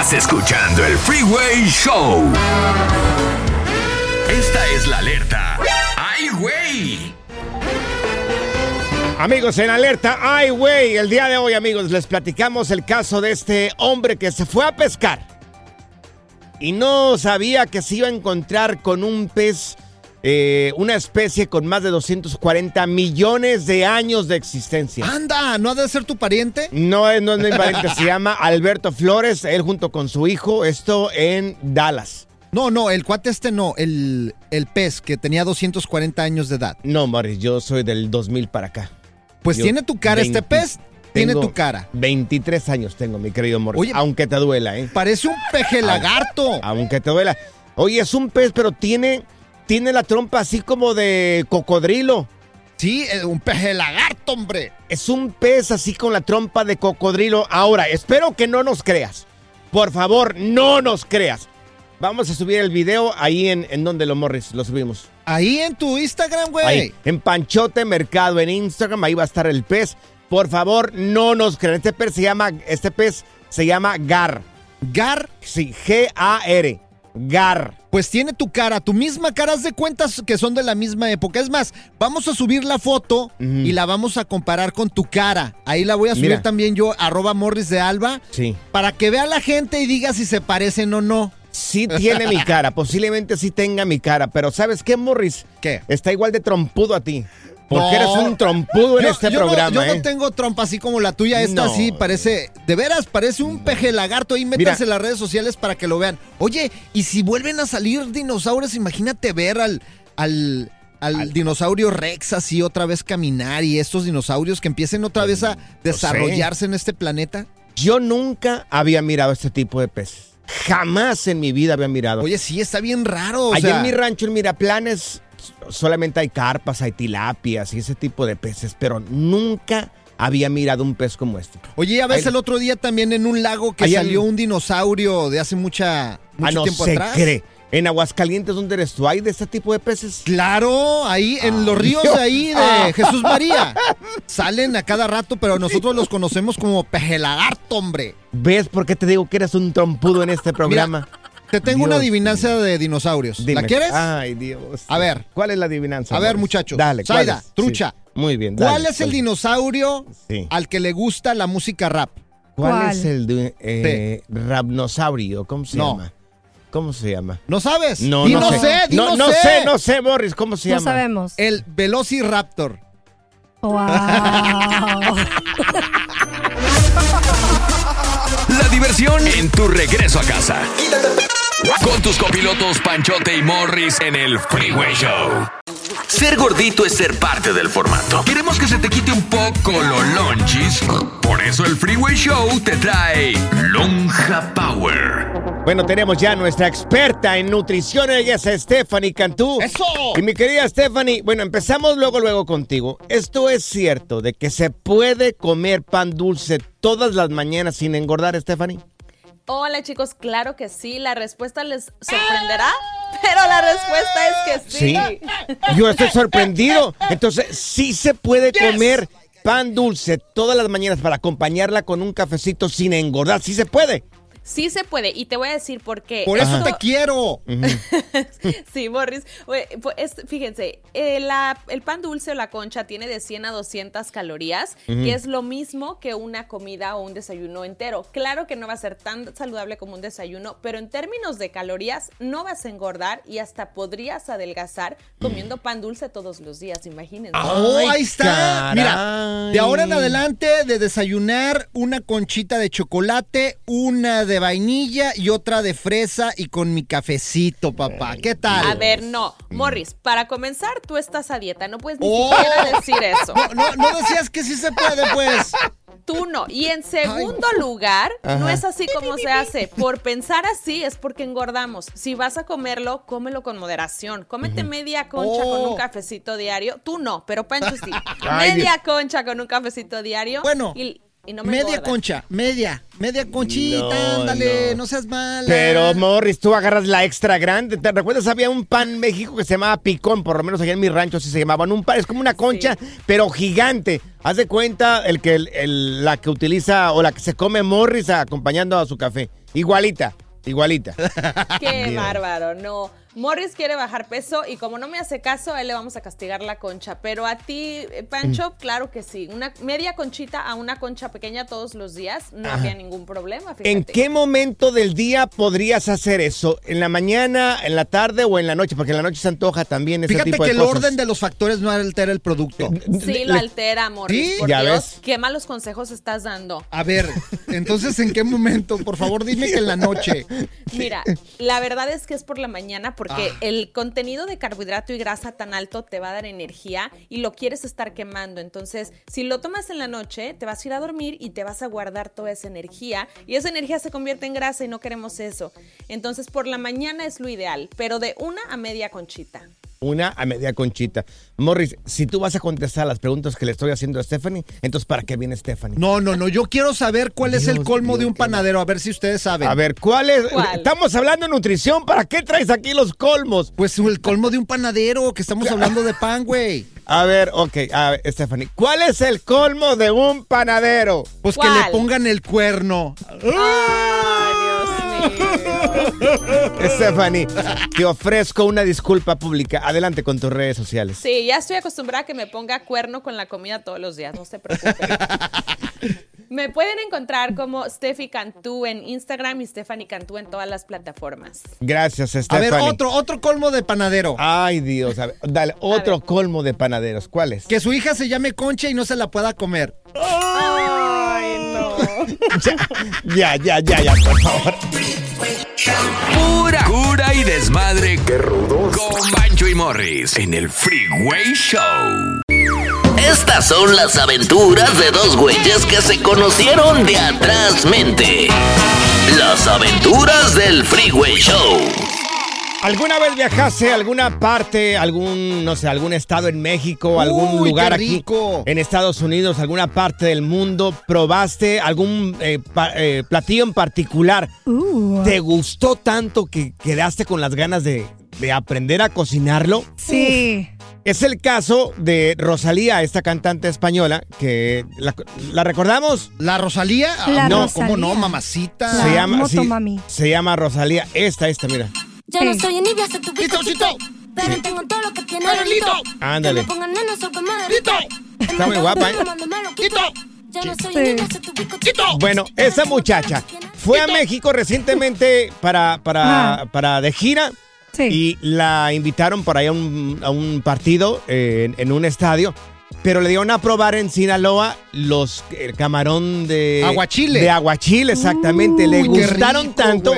Estás escuchando el Freeway Show. Esta es la alerta. ¡Ay, güey! Amigos, en alerta, ay, güey, el día de hoy, amigos, les platicamos el caso de este hombre que se fue a pescar y no sabía que se iba a encontrar con un pez, eh, una especie con más de 240 millones de años de existencia. Anda, ¿no ha de ser tu pariente? No es, no es mi pariente, se llama Alberto Flores, él junto con su hijo, esto en Dallas. No, no, el cuate este no, el, el pez que tenía 240 años de edad. No, Morris, yo soy del 2000 para acá. Pues Yo tiene tu cara, este 20 pez tiene tu cara. 23 años tengo, mi querido Morris. Oye, aunque te duela, ¿eh? Parece un peje lagarto. Aunque te duela. Oye, es un pez, pero tiene, tiene la trompa así como de cocodrilo. Sí, es un peje lagarto, hombre. Es un pez así con la trompa de cocodrilo. Ahora, espero que no nos creas. Por favor, no nos creas. Vamos a subir el video ahí en, en donde lo Morris lo subimos. Ahí en tu Instagram, güey. Ahí, en Panchote Mercado, en Instagram, ahí va a estar el pez. Por favor, no nos crean. Este pez se llama, este pez se llama Gar. Gar, Sí, G-A-R. Gar. pues tiene tu cara, tu misma cara, haz de cuentas que son de la misma época. Es más, vamos a subir la foto y la vamos a comparar con tu cara. Ahí la voy a subir Mira. también yo, arroba Morris de Alba, Sí. para que vea la gente y diga si se parecen o no. Sí tiene mi cara, posiblemente sí tenga mi cara, pero ¿sabes qué, Morris? ¿Qué? Está igual de trompudo a ti. Porque No. eres un trompudo en Yo- este yo no- programa, yo ¿eh? no tengo trompa así como la tuya. Esta No. sí parece, de veras, parece un peje lagarto. Ahí métanse en las redes sociales para que lo vean. Oye, y si vuelven a salir dinosaurios, imagínate ver al, al, al dinosaurio Rex así otra vez caminar y estos dinosaurios que empiecen otra vez a desarrollarse en este planeta. Yo nunca había mirado este tipo de peces. Jamás en mi vida había mirado. Oye, sí, está bien raro. o Allá sea, en mi rancho, en Miraplanes, solamente hay carpas, hay tilapias y ese tipo de peces, pero nunca había mirado un pez como este. Oye, ves Ay. el otro día también en un lago que salió un dinosaurio de hace mucha, mucho ah, no tiempo se atrás. cree. En Aguascalientes, ¿dónde eres tú? ¿Hay de este tipo de peces? Claro, ahí en los ríos de ahí de Ah. Jesús María. Salen a cada rato, pero nosotros los conocemos como pejelagarto, hombre. ¿Ves por qué te digo que eres un trompudo en este programa? Te tengo una Dios adivinanza de dinosaurios. Dime. ¿La quieres? Ay, Dios. A ver. ¿Cuál es la adivinanza? A ver, muchachos. Dale, ¿cuál Zaida, es? trucha. Sí. Muy bien, ¿Cuál dale, es el dinosaurio Sí. al que le gusta la música rap? ¿Cuál, ¿Cuál? es el eh, rapnosaurio? ¿Cómo se No. llama? ¿Cómo se llama? ¿No sabes? No, Di no, no sé. sé, di no, no no sé. sé, no sé, Morris, ¿cómo se No llama? sabemos. El Velociraptor. Wow. La diversión en tu regreso a casa. Con tus copilotos Panchote y Morris en el Freeway Show. Ser gordito es ser parte del formato. Queremos que se te quite un poco los lonchis. Por eso el Freeway Show te trae Lonja Power. Bueno, tenemos ya nuestra experta en nutrición, ella es Stephanie Cantú. ¡Eso! Y mi querida Stephanie, bueno, empezamos luego, luego contigo. ¿Esto es cierto de que se puede comer pan dulce todas las mañanas sin engordar, Stephanie? Hola chicos, claro que sí, la respuesta les sorprenderá, pero la respuesta es que sí. Yo estoy sorprendido. Entonces, sí se puede comer pan dulce todas las mañanas para acompañarla con un cafecito sin engordar. Sí se puede. Sí se puede, y te voy a decir por qué. Por eso te quiero. Sí, Morris. Pues, es- fíjense, eh, la- el pan dulce o la concha tiene de 100 a 200 calorías, que es lo mismo que una comida o un desayuno entero. Claro que no va a ser tan saludable como un desayuno, pero en términos de calorías no vas a engordar y hasta podrías adelgazar comiendo pan dulce todos los días, imagínense. Oh, ahí está. caray. Mira, de ahora en adelante de desayunar una conchita de chocolate, una de vainilla y otra de fresa y con mi cafecito, papá. ¿Qué tal? A ver, no. Morris, para comenzar, tú estás a dieta. No puedes ni Oh. siquiera decir eso. No, no, no decías que sí se puede, pues. Tú no. Y en segundo lugar, no es así como se hace. Por pensar así es porque engordamos. Si vas a comerlo, cómelo con moderación. Cómete media concha con Oh. un cafecito diario. Tú no, pero Pancho sí. Ay, media concha con un cafecito diario. Bueno, y, y no me media engordas. concha, media, media conchita, No, ándale, no. no. seas mala. Pero, Morris, tú agarras la extra grande. ¿Te recuerdas? Había un pan en México que se llamaba picón, por lo menos allá en mi rancho así se llamaban. Un pan, es como una concha, pero gigante. Haz de cuenta el que el- el- la que utiliza o la que se come Morris acompañando a su café. Igualita, igualita. Qué Dios. bárbaro, no. Morris quiere bajar peso y como no me hace caso, a él le vamos a castigar la concha. Pero a ti, eh, Pancho, claro que sí. Una media conchita a una concha pequeña todos los días, no había ningún problema. Fíjate. ¿En qué momento del día podrías hacer eso? ¿En la mañana, en la tarde o en la noche? Porque en la noche se antoja también ese Fíjate tipo que de el cosas. orden de los factores no altera el producto. Sí, lo altera, Morris. ¿Sí? Por Ya Dios, ves. qué malos consejos estás dando. A ver, entonces, ¿en qué momento? Por favor, dime que en la noche. Mira, la verdad es que es por la mañana porque Ah. el contenido de carbohidrato y grasa tan alto te va a dar energía y lo quieres estar quemando. Entonces, si lo tomas en la noche, te vas a ir a dormir y te vas a guardar toda esa energía y esa energía se convierte en grasa y no queremos eso. Entonces, por la mañana es lo ideal, pero de una a media conchita. Una a media conchita. Morris, si tú vas a contestar las preguntas que le estoy haciendo a Stephanie, entonces ¿para qué viene Stephanie? No, no, no. Yo quiero saber cuál es el colmo de un panadero. A ver si ustedes saben. A ver, ¿cuál es? ¿Cuál? Estamos hablando de nutrición, ¿para qué traes aquí los colmos? Pues el colmo de un panadero, que estamos hablando de pan, güey. A ver, ok, a ver, Stephanie, ¿cuál es el colmo de un panadero? Pues que le pongan el cuerno. Mío. Stephanie, te ofrezco una disculpa pública. Adelante con tus redes sociales. Sí, ya estoy acostumbrada a que me ponga cuerno con la comida todos los días, no se preocupen. Me pueden encontrar como Steffi Cantú en Instagram y Stephanie Cantú en todas las plataformas. Gracias, A Stephanie. ver, otro, otro colmo de panadero. Ay, Dios, a ver, dale, otro ver. colmo de panaderos. ¿Cuál es? Que su hija se llame Concha y no se la pueda comer. Ay, no. Ya, ya, ya, ya, por favor. Pura cura y desmadre. Qué rudos. Con Bancho y Morris en el Freeway Show. Estas son las aventuras de dos güeyes que se conocieron de atrás mente. Las aventuras del Freeway Show. ¿Alguna vez viajaste a alguna parte, algún, no sé, algún estado en México, algún Uy, lugar aquí en Estados Unidos, alguna parte del mundo? ¿Probaste algún eh, pa- eh, platillo en particular? Uh. ¿Te gustó tanto que quedaste con las ganas de, de aprender a cocinarlo? Sí. Es el caso de Rosalía, esta cantante española, que la, ¿la recordamos. ¿La Rosalía? La no, Rosalía. ¿cómo no, mamacita? La se llama sí, se llama Rosalía. Esta, esta, mira. Ya no soy envidia, soy tu bizcochito. Pero Sí. tengo todo lo que tiene. Lito. Ándale. Lito. Está muy guapa, ¿eh? Soy Sí. Bueno, esa muchacha fue a México recientemente para, para, para de gira Sí. y la invitaron por ahí a un, a un partido eh, en, en un estadio. Pero le dieron a probar en Sinaloa los el camarón de Aguachile. De aguachile, exactamente. le gustaron rico, tanto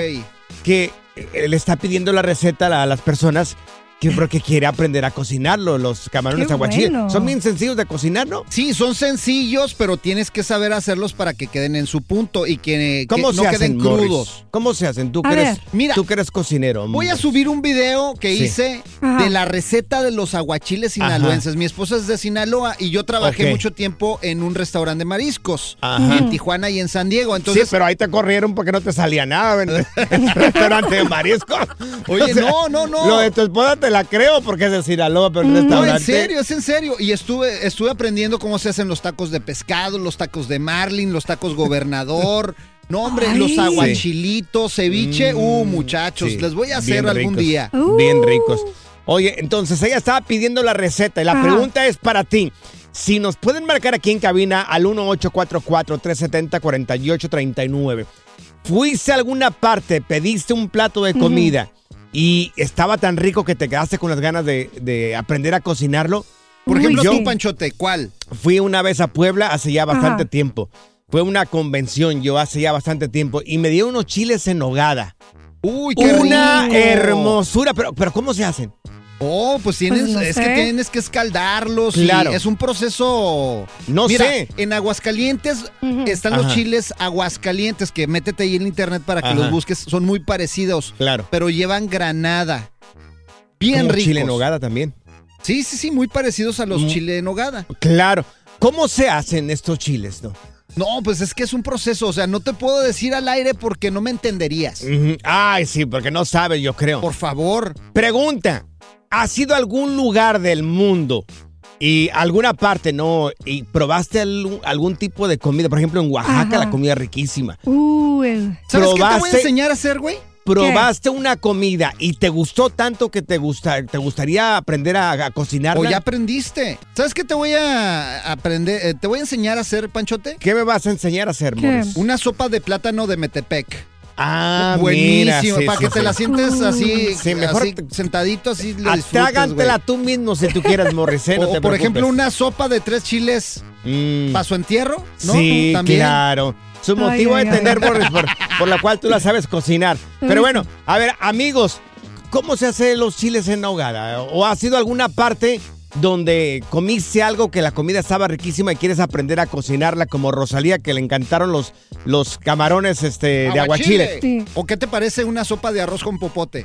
que eh, le está pidiendo la receta a las personas que porque quiere aprender a cocinarlo, los camarones Qué aguachile. bueno. Son bien sencillos de cocinar, ¿no? Sí, son sencillos, pero tienes que saber hacerlos para que queden en su punto y que, ¿Cómo que se no hacen, queden Morris? crudos. ¿Cómo se hacen? Tú A que eres, ver. Mira, tú que eres cocinero. Voy a Morris. subir un video que Sí. hice Ajá. de la receta de los aguachiles sinaloenses. Mi esposa es de Sinaloa y yo trabajé Ok. mucho tiempo en un restaurante de mariscos Ajá. en Tijuana y en San Diego. Entonces, sí, pero ahí te corrieron porque no te salía nada en el restaurante de marisco. Oye, no, no, no. Lo de tu esposa te la creo porque es de Sinaloa, pero el No, restaurante. en serio, es en serio. Y estuve, estuve aprendiendo cómo se hacen los tacos de pescado, los tacos de marlin, los tacos gobernador. No, hombre, Ay. los aguachilitos, ceviche. Uh, muchachos, Mm, Sí, les voy a hacer algún ricos, día. Uh. Bien ricos. Oye, entonces ella estaba pidiendo la receta y la Ajá. pregunta es para ti. Si nos pueden marcar aquí en cabina al 1844-370-4839. ¿Fuiste a alguna parte, pediste un plato de comida y estaba tan rico que te quedaste con las ganas de, de aprender a cocinarlo? Por Uy, ejemplo, sí. tú, Panchote, ¿cuál? Fui una vez a Puebla hace ya bastante Ajá. tiempo. Fue una convención yo hace ya bastante tiempo y me dio unos chiles en nogada. Uy, qué Una rico. hermosura, pero, pero ¿cómo se hacen? Oh, pues tienes, Pues no es sé. que tienes que escaldarlos. y Claro. es un proceso. No Mira, sé. En Aguascalientes están Ajá. los chiles Aguascalientes, que métete ahí en internet para que Ajá. los busques. Son muy parecidos, Claro. pero llevan granada. Bien Como ricos. chile en nogada también. Sí, sí, sí, muy parecidos a los Mm. chile en nogada. Claro. ¿Cómo se hacen estos chiles, no? No, pues es que es un proceso. O sea, no te puedo decir al aire porque no me entenderías. Ay, sí, porque no sabes, yo creo. Por favor. Pregunta, ¿has ido a algún lugar del mundo y alguna parte, no, y probaste algún, algún tipo de comida? Por ejemplo, en Oaxaca Ajá. la comida es riquísima. Uh, el- ¿Sabes qué te voy a enseñar a hacer, güey? ¿Probaste una comida y te gustó tanto que te, gusta, te gustaría aprender a, a cocinarla? O ya aprendiste. ¿Sabes qué te voy a aprender? eh, te voy a enseñar a hacer, Panchote. ¿Qué me vas a enseñar a hacer, ¿Qué? Morris? Una sopa de plátano de Metepec. Ah, Buenísimo, mira, sí, para sí, que te sí. la sientes así, Sí, mejor así, te- sentadito, así lo disfrutas, Atrágantela güey. tú mismo si tú quieres, Morris. eh, no O, te por ejemplo, una sopa de tres chiles Mm. para su entierro, ¿no? Sí, También. claro. Su Ay, motivo ay, de ay. tener, Morris, por, por la cual tú la sabes cocinar. Pero bueno, a ver, amigos, ¿cómo se hacen los chiles en ahogada? ¿O ha sido alguna parte donde comiste algo que la comida estaba riquísima y quieres aprender a cocinarla como Rosalía, que le encantaron los, los camarones este, de aguachile? Sí. ¿O qué te parece una sopa de arroz con popote?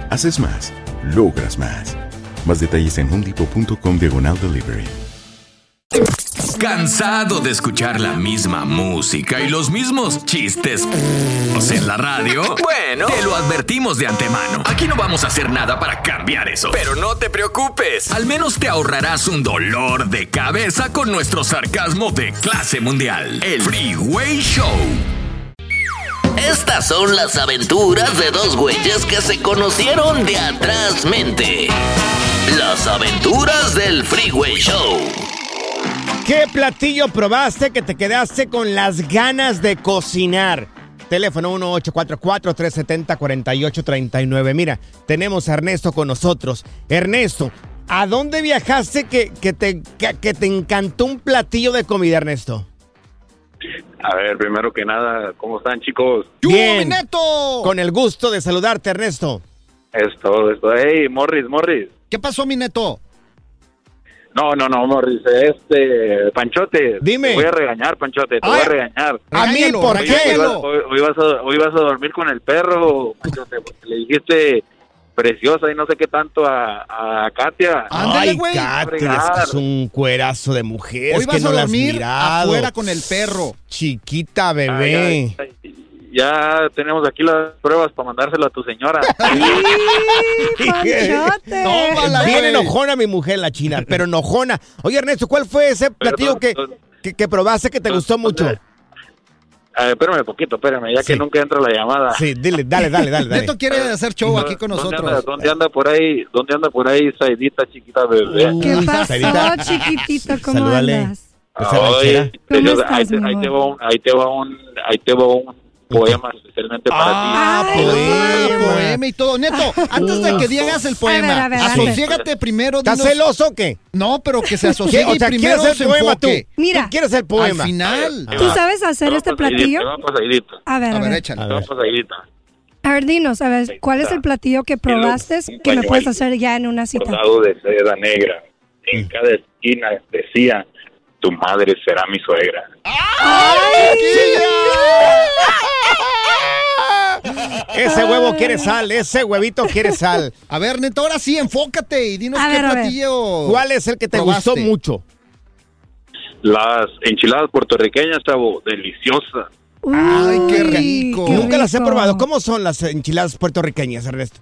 Haces más, logras más. Más detalles en homedepot.com diagonal delivery. ¿Cansado de escuchar la misma música y los mismos chistes en la radio? Bueno, te lo advertimos de antemano. Aquí no vamos a hacer nada para cambiar eso. Pero no te preocupes. Al menos te ahorrarás un dolor de cabeza con nuestro sarcasmo de clase mundial. El Freeway Show. Estas son las aventuras de dos güeyes que se conocieron de atrás mente. Las aventuras del Freeway Show. ¿Qué platillo probaste que te quedaste con las ganas de cocinar? Teléfono 1844-370-4839. Mira, tenemos a Ernesto con nosotros. Ernesto, ¿a dónde viajaste que, que te, que, te encantó un platillo de comida, Ernesto? A ver, primero que nada, ¿cómo están chicos? Bien. Con el gusto de saludarte, Ernesto. Esto, esto. Hey, Morris, Morris. ¿Qué pasó, mi neto? No, no, no, Morris, este, Panchote. Dime. Te voy a regañar, Panchote, te voy a regañar. ¿A mí por Hoy- qué? Hoy, vas- hoy- hoy vas a, hoy vas a dormir con el perro, Panchote, porque le dijiste preciosa y no sé qué tanto a, a Katia. Ay, Katia, es que es un cuerazo de mujer. Hoy es que vas no a dormir mirado. afuera con el perro. Chiquita bebé. ya, ya tenemos aquí las pruebas para mandárselo a tu señora. Tómala, Bien enojona mi mujer, la china, pero enojona. Oye, Ernesto, ¿cuál fue ese platillo que, que, que probaste que te gustó mucho? A ver, espérame poquito, espérame, ya que nunca entra la llamada. Sí, dile, dale, dale, dale. dale. Neto quiere hacer show aquí con ¿Dónde nosotros. anda, dónde anda por ahí? ¿Dónde anda por ahí Saidita, chiquita bebé? ¿Qué pasó, chiquitito? ¿Cómo Salúdale. andas? Oye, ¿Cómo yo- estás, ahí, te, ahí te va un, ahí te va un, ahí te va un poema especialmente para Ah, ti. poema. poema y todo. Neto, antes de que digas el poema, asociégate primero. ¿Estás dinos- celoso o qué? No, pero que se asocie O sea, y primero ¿quieres se el poema tú? Mira. ¿Tú quieres el poema? Al final. ¿Tú sabes hacer este platillo? A ver, A a ver, échale. A ver, dinos, a ver, ¿cuál es el platillo que probaste que me puedes hacer ya en una cita? Bordado de seda negra. En cada esquina decía, tu madre será mi suegra. Ese huevo quiere sal, ese huevito quiere sal. A ver, Neto, ahora sí, enfócate y dinos A qué ver, platillo. ¿Cuál es el que te probaste? gustó mucho? Las enchiladas puertorriqueñas, chavo, deliciosas. Ay, qué rico. qué Nunca las he probado. ¿Cómo son las enchiladas puertorriqueñas, Ernesto?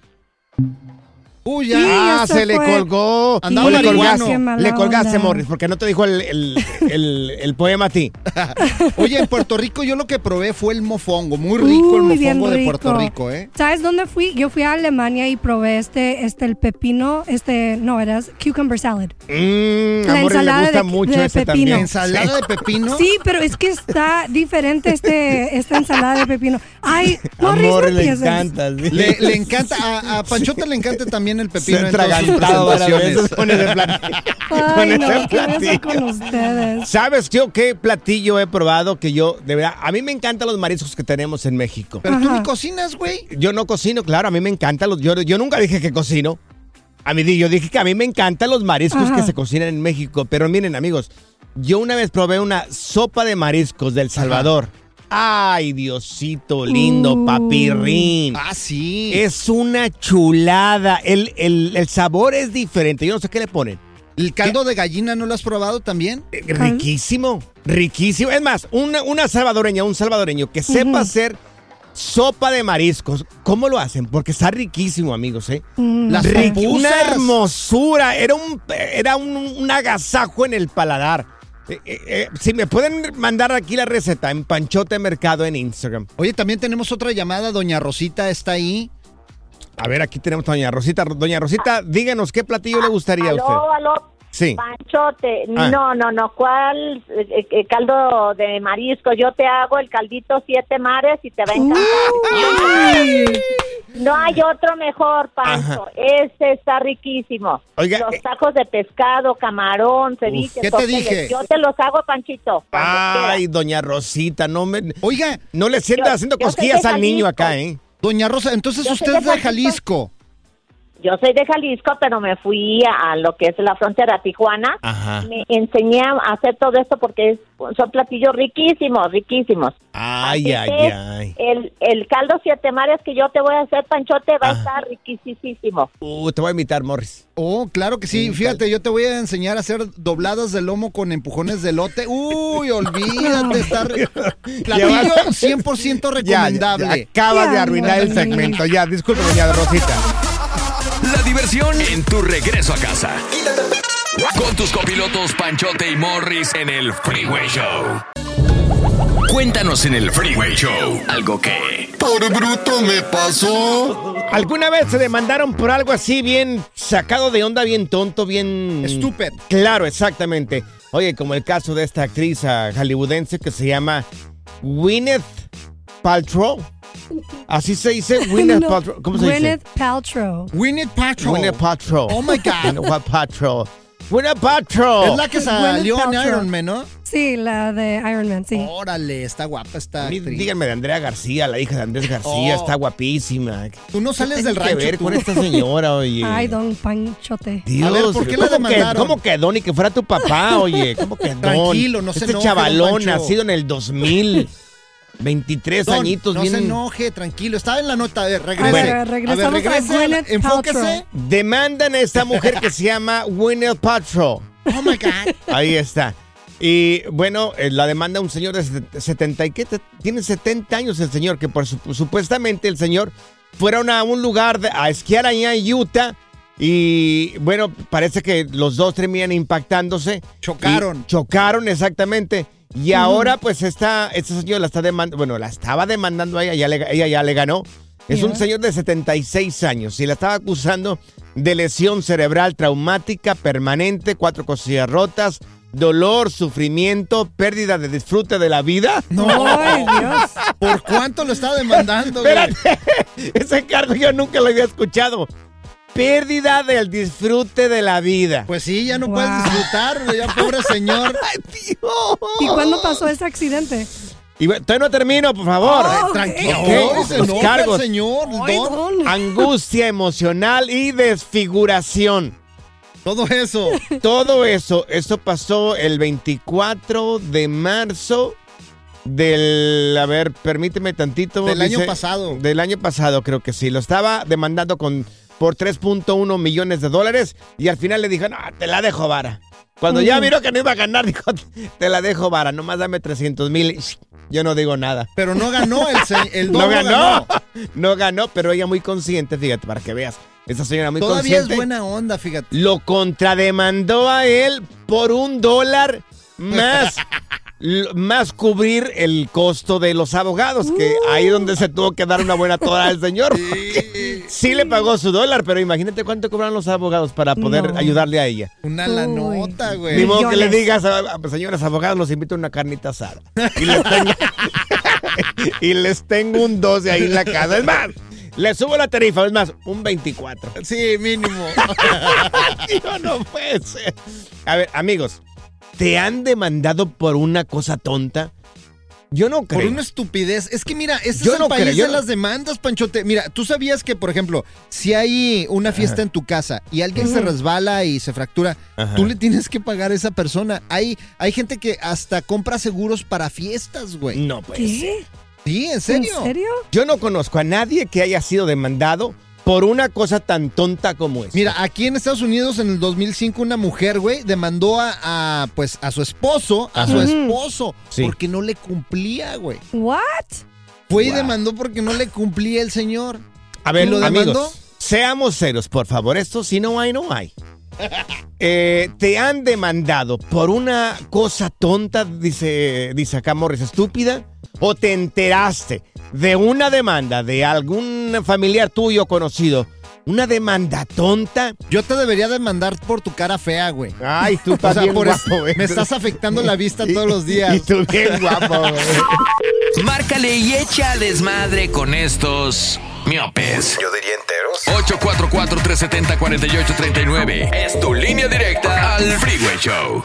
Uy. Ah, se se le colgó. Andaba le colgaste, le colgaste. Morris, porque no te dijo el, el- el- el poema a ti. Oye, en Puerto Rico yo lo que probé fue el mofongo. Muy rico el Uy, mofongo de. Puerto Rico, ¿eh? ¿Sabes dónde fui? Yo fui a Alemania y probé este, este, el pepino, este, no, era cucumber salad. Mmm, La a Morris le gusta de- mucho de ese pepino. también. Ensalada de pepino. Sí, pero es que está diferente este, esta ensalada de pepino. Ay, Morris, no le encanta. sí. Le, le encanta, a, a Panchote le encanta también el pepino Se en todas sus atragantado varias veces presentaciones. con ese platillo. Ay, Con no, ese ¿qué pasa platillo. con ustedes? ¿Sabes yo qué platillo he probado que yo, de verdad, a mí me encantan los mariscos que tenemos en México. Pero tú ni cocinas, güey. Yo no cocino, claro, a mí me encantan los, yo, yo nunca dije que cocino. A mí di- yo dije que a mí me encantan los mariscos Ajá. que se cocinan en México, pero miren, amigos, yo una vez probé una sopa de mariscos del Salvador. Ay, Diosito lindo, Uh. papirrín. Ah, sí. Es una chulada. El, el- el sabor es diferente. Yo no sé qué le ponen. ¿El caldo de gallina no lo has probado también? Eh, Riquísimo, riquísimo. Es más, una, una salvadoreña, un salvadoreño que sepa hacer sopa de mariscos. ¿Cómo lo hacen? Porque está riquísimo, amigos, ¿eh? Mm, Las una hermosura. Era un, era un, un agasajo en el paladar. Eh, eh, eh, si me pueden mandar aquí la receta en Panchote Mercado en Instagram. Oye, también tenemos otra llamada. Doña Rosita está ahí. A ver, aquí tenemos a Doña Rosita. Doña Rosita, díganos qué platillo le gustaría a usted. Aló, aló, Sí. Panchote. Ah. No, no, no. ¿Cuál eh, eh, caldo de marisco? Yo te hago el caldito siete mares y te va a encantar. No, hay otro mejor, Pancho. Este está riquísimo. Oiga, los eh. tacos de pescado, camarón, ceviche, ¿qué te dije? Yo te los hago, Panchito. Ay, doña Rosita, no me... Oiga. No le sienta Yo- haciendo cosquillas al niño acá, ¿eh? Doña Rosa, entonces Yo usted es de Jalisco. Yo soy de Jalisco, pero me fui a lo que es la frontera Tijuana. Ajá. Me enseñé a hacer todo esto porque es- son platillos riquísimos, riquísimos. Ay, Así ay, ay. El, el caldo siete mares que yo te voy a hacer, Panchote, va Ah. a estar riquísimo. Uh, te voy a invitar, Morris. Oh, claro que sí. Fíjate, yo te voy a enseñar a hacer dobladas de lomo con empujones de lote. Uy, olvídate estar. Platillo 100% recomendable. Ya, ya, acabas de arruinar el segmento. Ya, disculpe, doña Rosita. Diversión en tu regreso a casa. Con tus copilotos Panchote y Morris en el Freeway Show. Cuéntanos en el Freeway Show algo que... Por bruto me pasó. ¿Alguna vez se demandaron por algo así bien sacado de onda, bien tonto, bien... Estúpido. Claro, exactamente. Oye, como el caso de esta actriz ah, hollywoodense que se llama Gwyneth Paltrow. Así se dice, Gwyneth No, Paltrow. ¿Cómo se Gwyneth dice? Paltrow. Gwyneth Paltrow. Gwyneth Paltrow. Oh my God. Gwyneth Paltrow. Gwyneth Paltrow. Es la que salió en. Iron Man, ¿no? Sí, la de Iron Man, sí. Órale, está guapa actriz. Díganme de Andrea García, la hija de Andrés García, Oh. está guapísima. Tú no ¿Qué sales del rancho, que ver tú? con esta señora, oye? Ay, don Panchote. Dios, A ver, ¿por qué la ¿cómo que- demandaron? ¿Cómo que Don y que fuera tu papá, oye? ¿Cómo que Don? Tranquilo, no se Este enoje, chavalón nacido en el 2000. 23 Don, añitos, no bien. se enoje, tranquilo. Estaba en la nota. A ver, regrese. A regresamos a ver, regrese. Gwyneth enfóquese. Paltrow. Demandan a esta mujer que se llama Gwyneth Paltrow. Oh my God. Ahí está. Y bueno, eh, la demanda un señor de set- 70 y qué te- tiene 70 años el señor que por su- supuestamente el señor fueron a un lugar de- a esquiar allá en Utah y bueno, parece que los dos terminan impactándose. Chocaron. Chocaron exactamente. Y ahora pues esta este señor la está demandando, bueno, la estaba demandando a ella, ya le- ella ya le ganó. Es un señor de 76 años y la estaba acusando de lesión cerebral traumática permanente, cuatro costillas rotas, dolor, sufrimiento, pérdida de disfrute de la vida. No. Ay, Dios. ¿Por cuánto lo está demandando? Espérate, ese cargo yo nunca lo había escuchado. Pérdida del disfrute de la vida. Pues sí, ya no Wow. puedes disfrutar, ya pobre señor. ¿Y cuándo pasó ese accidente? Y todavía no termino, por favor. Oh, ok. Tranquilo, Ok, se los enoja cargos. señor, Ay, don. don. Angustia emocional y desfiguración. Todo eso. Todo eso, eso pasó el 24 de marzo del, a ver, permíteme tantito. Del año pasado. Del año pasado, creo que sí. Lo estaba demandando con por 3.1 millones de dólares y al final le dijo, no, te la dejo vara. Cuando ya Mm. miró que no iba a ganar, dijo, te la dejo vara, nomás dame 300 mil. Yo no digo nada. Pero no ganó el, el No ganó, no ganó, pero ella muy consciente, fíjate, para que veas. Esa señora muy Todavía consciente. es buena onda, fíjate. Lo contrademandó a él por un dólar más, más cubrir el costo de los abogados, que ahí donde se tuvo que dar una buena toda al señor. porque Sí le pagó su dólar, pero imagínate cuánto cobran los abogados para poder No. ayudarle a ella. Una la nota, Ni güey. modo que le digas, a, a- señores abogados, los invito a una carnita asada. Y les tengo, y les tengo un 12 ahí en la casa. Es más, le subo la tarifa, es más, un 24. Sí, mínimo. Yo no puede ser. A ver, amigos, ¿te han demandado por una cosa tonta? Yo no creo. Por una estupidez. Es que mira, este Yo es el no país creo, yo de no- las demandas, Panchote. Mira, tú sabías que, por ejemplo, si hay una fiesta en tu casa y alguien se resbala y se fractura, Ajá. tú le tienes que pagar a esa persona. Hay, hay gente que hasta compra seguros para fiestas, güey. No, pues. ¿Qué? Sí, ¿en serio? ¿En serio? Yo no conozco a nadie que haya sido demandado por una cosa tan tonta como esa. Mira, aquí en Estados Unidos en el 2005 una mujer, güey, demandó a, a, pues a su esposo, a su esposo, Sí. porque no le cumplía, güey. What? Fue y demandó porque no le cumplía el señor. A ver, ¿Y lo demandó? amigos, seamos serios, por favor. Esto si no hay, no hay. Eh, te han demandado por una cosa tonta, dice, dice acá Morris, estúpida, o te enteraste de una demanda de algún familiar tuyo conocido, una demanda tonta. Yo te debería demandar por tu cara fea, güey. Ay, tú O estás sea, bien por guapo, eso güey. me estás afectando la vista todos los Y días. tú bien guapo, güey. Márcale y echa desmadre con estos miopes. Yo diría enteros. 844-370-4839. Es tu línea directa al Freeway Show.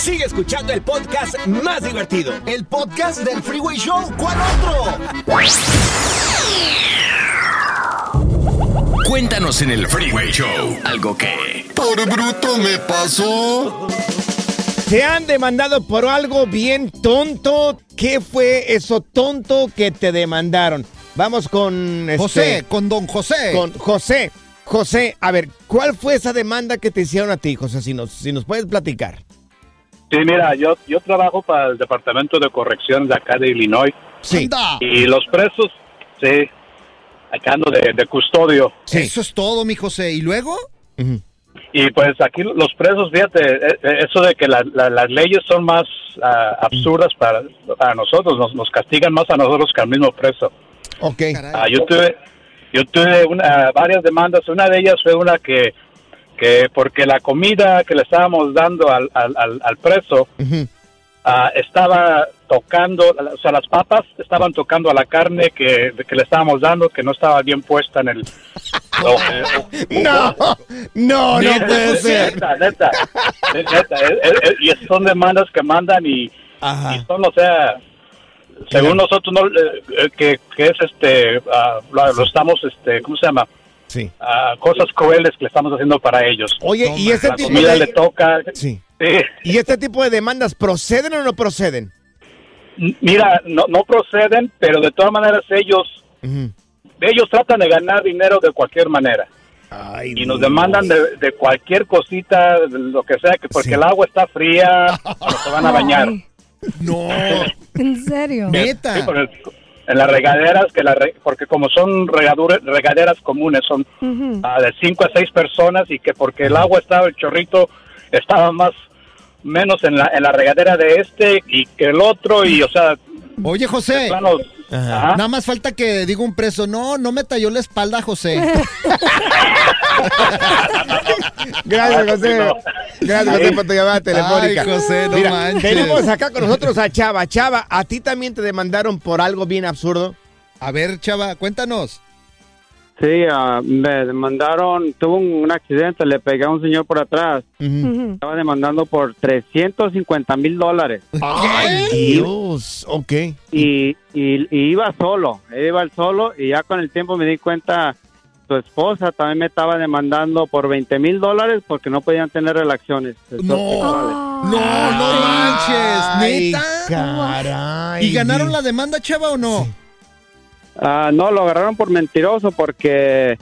Sigue escuchando el podcast más divertido. El podcast del Freeway Show. ¿Cuál otro? Cuéntanos en el Freeway Show algo que... Por bruto me pasó. Te han demandado por algo bien tonto. ¿Qué fue eso tonto que te demandaron? Vamos con este, José, con don José. Con José. José, a ver, ¿cuál fue esa demanda que te hicieron a ti, José? Si nos, si nos puedes platicar. Sí, mira, yo, yo trabajo para el Departamento de Corrección de acá de Illinois. Sí. Y los presos, sí, acá ando de, de custodio. Eso es todo, mi José. ¿Y luego? Y pues aquí los presos, fíjate, eh, eh, eso de que la- la- las leyes son más ah, absurdas para, para nosotros, nos, nos castigan más a nosotros que al mismo preso. Ok. Ah, yo tuve, yo tuve una- varias demandas, una de ellas fue una que, que porque la comida que le estábamos dando al, al, preso ah, estaba tocando, o sea, las papas estaban tocando a la carne que, que le estábamos dando, que no estaba bien puesta en el... No, no, no Neta, puede ser. Neta, neta, neta, eh, eh, eh, y son demandas que mandan y, y son, o sea, según nosotros, no, eh, eh, que, que es este, ah, lo, lo estamos, este, ¿cómo se llama? Sí. Cosas crueles que le estamos haciendo para ellos. Oye, ¿y este la tipo comida de- le toca. Sí. Sí. ¿Y este tipo de demandas proceden o no proceden? Mira, no, no proceden, pero de todas maneras ellos, ellos tratan de ganar dinero de cualquier manera. y nos demandan de, de cualquier cosita, de lo que sea, que porque el agua está fría, no se van a bañar. No. ¿En serio? Sí, en las regaderas, que la re- porque como son regadure- regaderas comunes, son ah, de cinco a seis personas y que porque el agua estaba, el chorrito estaba más menos en la, en la regadera de este y que el otro y o sea Oye, José. Ajá. Nada más falta que diga un preso, no, no me talló la espalda, José. Gracias, José. Gracias, José, por tu llamada telefónica. Ay, José, no Mira, manches. Tenemos acá con nosotros a Chava. Chava, ¿a ti también te demandaron por algo bien absurdo? A ver, Chava, cuéntanos. Sí, ah, me demandaron, tuve un, un accidente, le pegué a un señor por atrás. Estaba demandando por 350 mil dólares. ¡Ay, Dios! Ok. Y, y, y iba solo, iba solo y ya con el tiempo me di cuenta, su esposa también me estaba demandando por 20 mil dólares porque no podían tener relaciones. No, no, no manches, Ay, neta. caray. ¿Y ganaron la demanda, Chava, o no? Ah, no, lo agarraron por mentiroso porque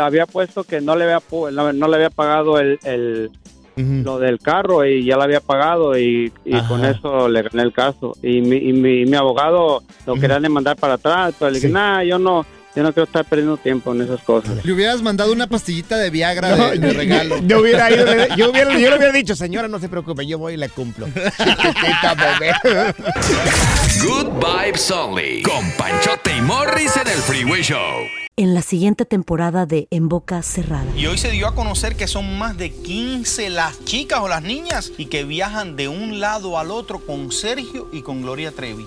había puesto que no le había, no, no le había pagado el, el- lo del carro y ya lo había pagado y, y con eso le gané el caso. Y mi, y mi, mi abogado lo quería demandar para atrás, pero le dije, nah, yo no, yo no quiero estar perdiendo tiempo en esas cosas. Le hubieras mandado una pastillita de Viagra No, de, de regalo. Yo hubiera ido, le- yo, hubiera, yo le hubiera dicho, señora, no se preocupe, yo voy y le cumplo. Good Vibes Only. Con Panchote y Morris en el Freeway Show. en la siguiente temporada de En Boca Cerrada. Y hoy se dio a conocer que son más de 15 las chicas o las niñas y que viajan de un lado al otro con Sergio y con Gloria Trevi.